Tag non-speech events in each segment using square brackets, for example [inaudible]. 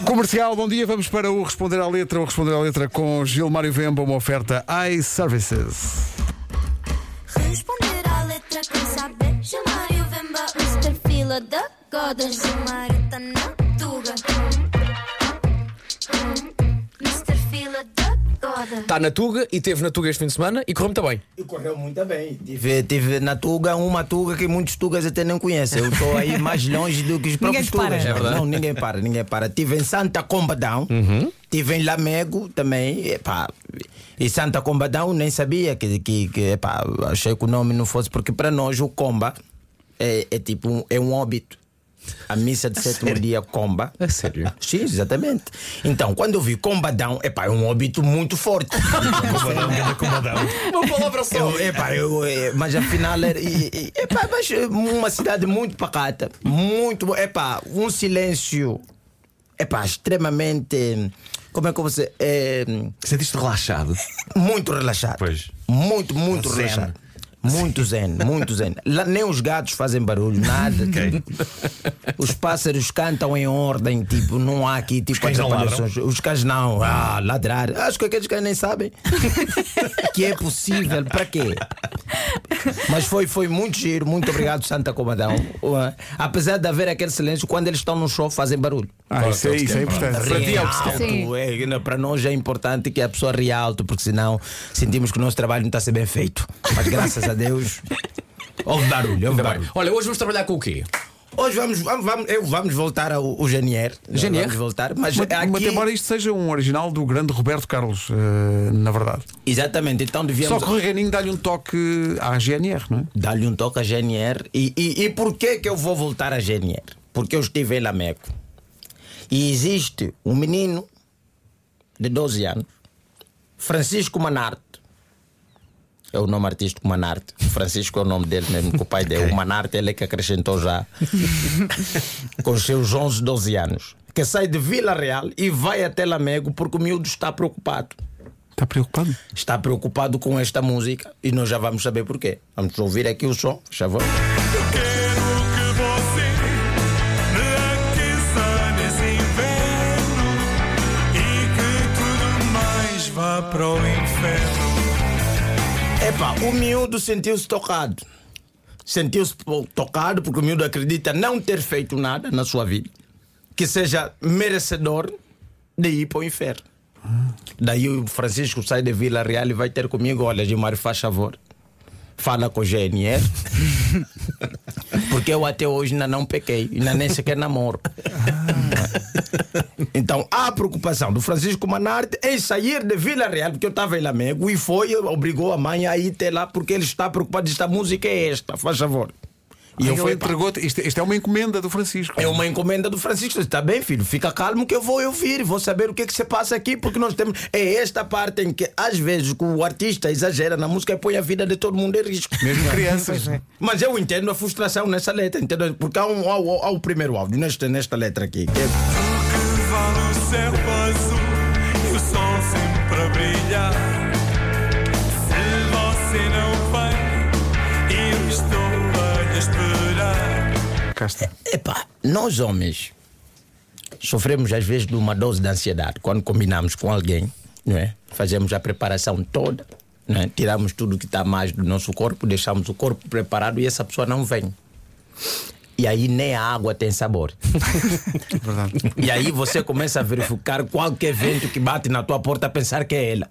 Comercial, bom dia. Vamos para o Responder à Letra. O Responder à Letra com Gilmário Vemba, uma oferta iServices. Responder à letra quem saber Chamar o Vemba Mr. Fila da Goda Chamar tá Está na Tuga e teve na Tuga este fim de semana e correu muito bem. E correu muito bem. Tive, tive na Tuga uma Tuga que muitos Tugas até não conhecem. Eu estou aí mais longe do que os [laughs] próprios. Tugas. É não, ninguém para, ninguém para. Tive em Santa Combadão, tive em Lamego também. Epá, e Santa Combadão nem sabia que, que, que epá, achei que o nome não fosse, porque para nós o Comba é, é tipo um, é um óbito. A missa de sétimo dia Comba. A sério? Sim, exatamente. Então, quando eu vi Combadão, epá, é um óbito muito forte. [laughs] Uma palavra só. Eu, epá, eu, eh, mas afinal era e- e- epá, mas eh, uma cidade muito pacata, muito, epá, um silêncio, epá, extremamente, como é que você, é, Sentiste relaxado? muito relaxado, Pois. muito, muito relaxado. Muito zen, [laughs] muito zen. Lá, nem os gatos fazem barulho, nada. Os pássaros cantam em ordem, tipo, não há aqui tipo não atrapalhações. Os cães não, ah, ladrar. Acho que aqueles cães nem sabem [laughs] que é possível. Para quê? Mas foi, foi muito giro, muito obrigado, Santa Comadão. Uh, Apesar de haver aquele silêncio, quando eles estão no show, fazem barulho. Ah, isso é, isso é importante. Para ti é o que é, para nós é importante que a pessoa ria alto, porque senão sentimos que o nosso trabalho não está a ser bem feito. Mas graças a Deus. Houve barulho, houve barulho. Olha, hoje vamos trabalhar com o quê? Hoje vamos, vamos, vamos, eu, vamos voltar ao, ao Genier. Genier? Vamos voltar, mas, Mas, aqui. mas embora isto seja um original do grande Roberto Carlos, eh, na verdade. Exatamente, então devíamos. Só que o Reininho dá-lhe um toque à GNR, não é? Dar-lhe um toque a GNR. E, e, e por que eu vou voltar a GNR? Porque eu estive em Lameco. E existe um menino de 12 anos, Francisco Manarte. É o nome artístico Manarte. Francisco é o nome dele mesmo, que o pai dele. O Manarte, ele é que acrescentou já [laughs] com os seus 11, 12 anos. Que sai de Vila Real e vai até Lamego porque o miúdo está preocupado Está preocupado? está preocupado com esta música e nós já vamos saber porquê. Vamos ouvir aqui o som, por favor. Quero Epá, o miúdo sentiu-se tocado. Sentiu-se tocado porque o miúdo acredita não ter feito nada na sua vida que seja merecedor de ir para o inferno. Daí o Francisco sai de Vila Real e vai ter comigo: olha, Gilmar, faz favor. Fala com o GNR. [laughs] Porque eu até hoje ainda não pequei, ainda nem sequer namoro. Então há a preocupação do Francisco Manarte em sair de Vila Real, porque eu estava em Lamego e foi, obrigou a mãe a ir até lá porque ele está preocupado. Esta música é esta, faz favor. E eu ele fui, entregou isto, isto é uma encomenda do Francisco. é uma encomenda do Francisco. Está bem, filho, fica calmo que eu vou ouvir, vou saber o que é que se passa aqui, porque nós temos. É esta parte em que, às vezes, o artista exagera na música e põe a vida de todo mundo em risco. Mesmo crianças. Mas eu entendo a frustração nessa letra, entendeu? Porque há, um, há, o- há o primeiro áudio nesta, nesta letra aqui. que é- Que vale o céu azul e o sol sempre a brilhar. Cá está. Epá, nós homens sofremos às vezes de uma dose de ansiedade quando combinamos com alguém, não é? Fazemos a preparação toda, é? tiramos tudo que está mais do nosso corpo, deixamos o corpo preparado e essa pessoa não vem. E aí nem a água tem sabor. [laughs] E aí você começa a verificar qualquer vento que bate na tua porta a pensar que é ela.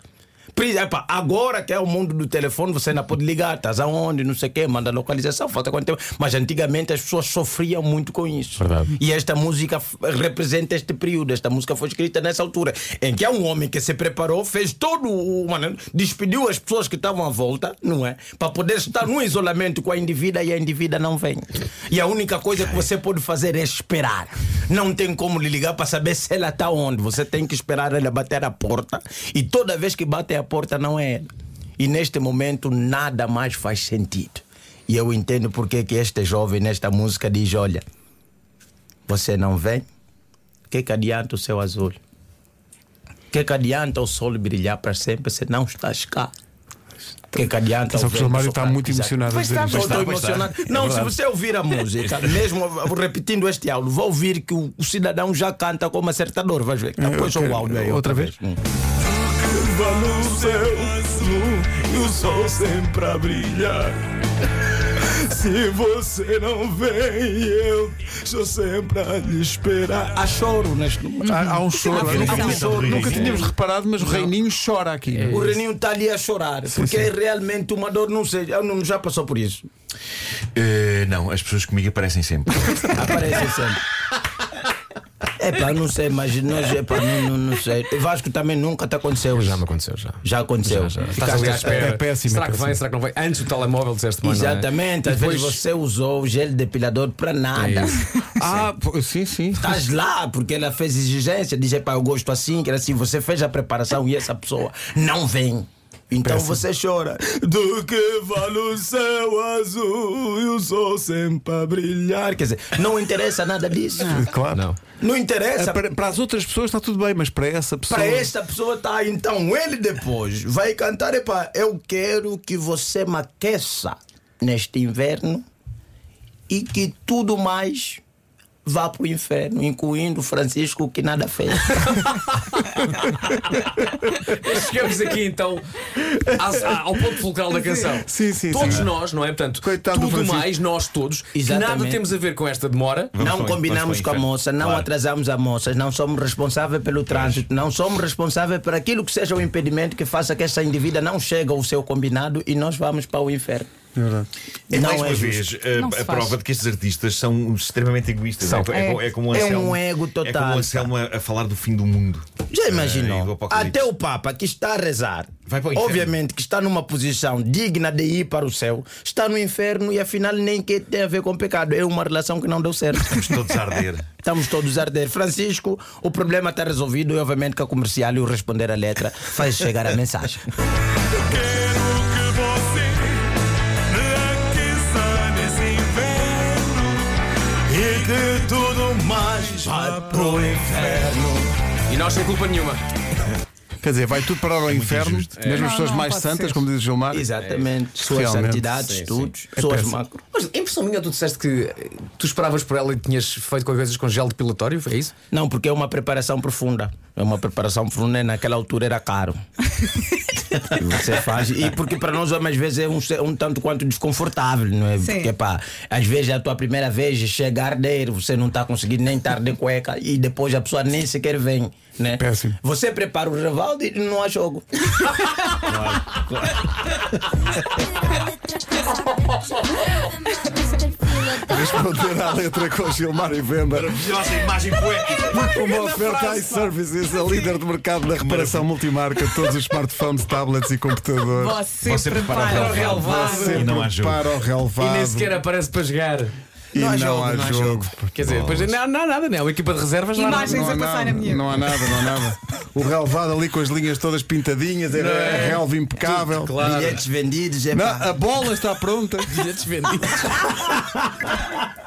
Exemplo, agora que é o mundo do telefone, você ainda pode ligar, estás aonde, não sei o quê, manda localização, falta quanto tempo. Mas antigamente as pessoas sofriam muito com isso. Verdade. E esta música representa este período. Esta música foi escrita nessa altura, em que há um homem que se preparou, fez todo o. Mano, despediu as pessoas que estavam à volta, não é? Para poder estar no isolamento com a indivídua e a indivídua não vem. E a única coisa que você pode fazer é esperar. Não tem como lhe ligar para saber se ela está onde. Você tem que esperar ela bater a porta. E toda vez que bate a porta, não é ela. E neste momento, nada mais faz sentido. E eu entendo porque que este jovem nesta música diz: Olha, você não vem? O que, que adianta o céu azul? O que, que adianta o sol brilhar para sempre se não estás cá? que que adianta? Só que o Gilmário está muito Exato. emocionado a Pois dizer está, pois Estou emocionado. É Não, se você ouvir a música, [laughs] mesmo repetindo este áudio, vai ouvir que o, o cidadão já canta com uma certa dor. Vais ver. Depois o áudio aí. outra vez? Hum. Vale o céu azul e o sol sempre a brilhar. Se você não vem, eu estou sempre a lhe esperar. Há choro neste número. Há, há um choro. Uma Nunca, aflição. nunca- nunca tínhamos reparado, mas o Reininho chora aqui. O Reninho está ali a chorar, porque é realmente uma dor, não sei, eu não já passou por isso. Eh, não, as pessoas comigo aparecem sempre. [laughs] Aparece sempre. É pá, não sei, mas nós, epá, não, não, não sei. Vasco também nunca te aconteceu isso. Já me aconteceu, já. Já aconteceu. Já, já. Ficaste Estás ali à espera. É péssimo, Será é que vem? Será que não vem? Antes do telemóvel disseste mais. Exatamente, às vezes você usou o gel depilador para nada. [laughs] Ah, pô, sim, sim. Estás lá porque ela fez exigência, diz: pá, eu gosto assim, que era assim. Você fez a preparação e essa pessoa não vem. Então você chora. Do que vale o céu azul e o sol sempre a brilhar. Quer dizer, não interessa nada disso. Claro. Não. Não É, interessa. Para, para as outras pessoas está tudo bem, mas para essa pessoa. Para esta pessoa tá, então ele depois vai cantar, epá, eu quero que você me aqueça neste inverno e que tudo mais vá para o inferno, incluindo Francisco que nada fez. [laughs] Chegamos aqui então ao ponto fulcral da canção. Sim, sim, Todos sim. nós, não é? Portanto, Coitado do tudo mais, nós todos, Exatamente. nada temos a ver com esta demora. Vamos não combinamos com a moça, não Claro. atrasamos a moça, não somos responsáveis pelo trânsito, não somos responsáveis por aquilo que seja o impedimento que faça que essa indivídua não chegue ao seu combinado e nós vamos para o inferno. É Não mais é uma justo. vez a, a prova de que estes artistas são extremamente egoístas. São. É, é, é como É Anselmo, um ego É total, como o Anselmo a, a falar do fim do mundo. Já imaginou? apocalipse. Até o Papa que está a rezar, Vai para o inferno. obviamente que está numa posição digna de ir para o céu, está no inferno e afinal nem que tem a ver com pecado. É uma relação que não deu certo. Estamos todos a arder. [laughs] Estamos todos a arder. Francisco, o problema está resolvido e obviamente que a comercial e o responder a letra faz chegar a mensagem. [laughs] inferno. E nós sem culpa nenhuma. Quer dizer, vai tudo parar ao inferno, injusto. mesmo as Não, pessoas não mais santas, ser. como diz o Gilmar. Exatamente. Suas Realmente. santidades, Sim, tudos, É suas péssimo. macro. Mas impressão minha, tu disseste que eh, tu esperavas por ela e tinhas feito qualquer coisa com gel depilatório, foi isso? Não, porque é uma preparação profunda. É uma preparação profunda e naquela altura era caro. E [laughs] Você faz. E porque para nós, às vezes, é um, um tanto quanto desconfortável, não é? Sim. Porque, pá, às vezes é a tua primeira vez chega a arder, você não está conseguindo nem estar de cueca e depois a pessoa nem sequer vem, né? Péssimo. Você prepara o Revaldo e não há jogo. [laughs] [laughs] [laughs] Responder à letra com Gilmar e Vemba. Maravilhosa imagem poética. Uma oferta iServices, a líder de mercado na reparação multimarca de todos os smartphones, tablets e computadores. Você, Você prepara prepara o relevado. Você E não prepara o relevado. E nem sequer aparece para jogar. E Não há não jogo, há não há jogo. jogo. Quer dizer, depois não há não há nada, não é? Uma equipa de reservas não há nada. Imagens Não há, a passar nada, minha. não há nada, não há nada. [laughs] O relevado ali com as linhas todas pintadinhas, era é? relva impecável. Claro. Bilhetes vendidos, é Não, pá. a bola está pronta. [laughs] Bilhetes vendidos. [laughs]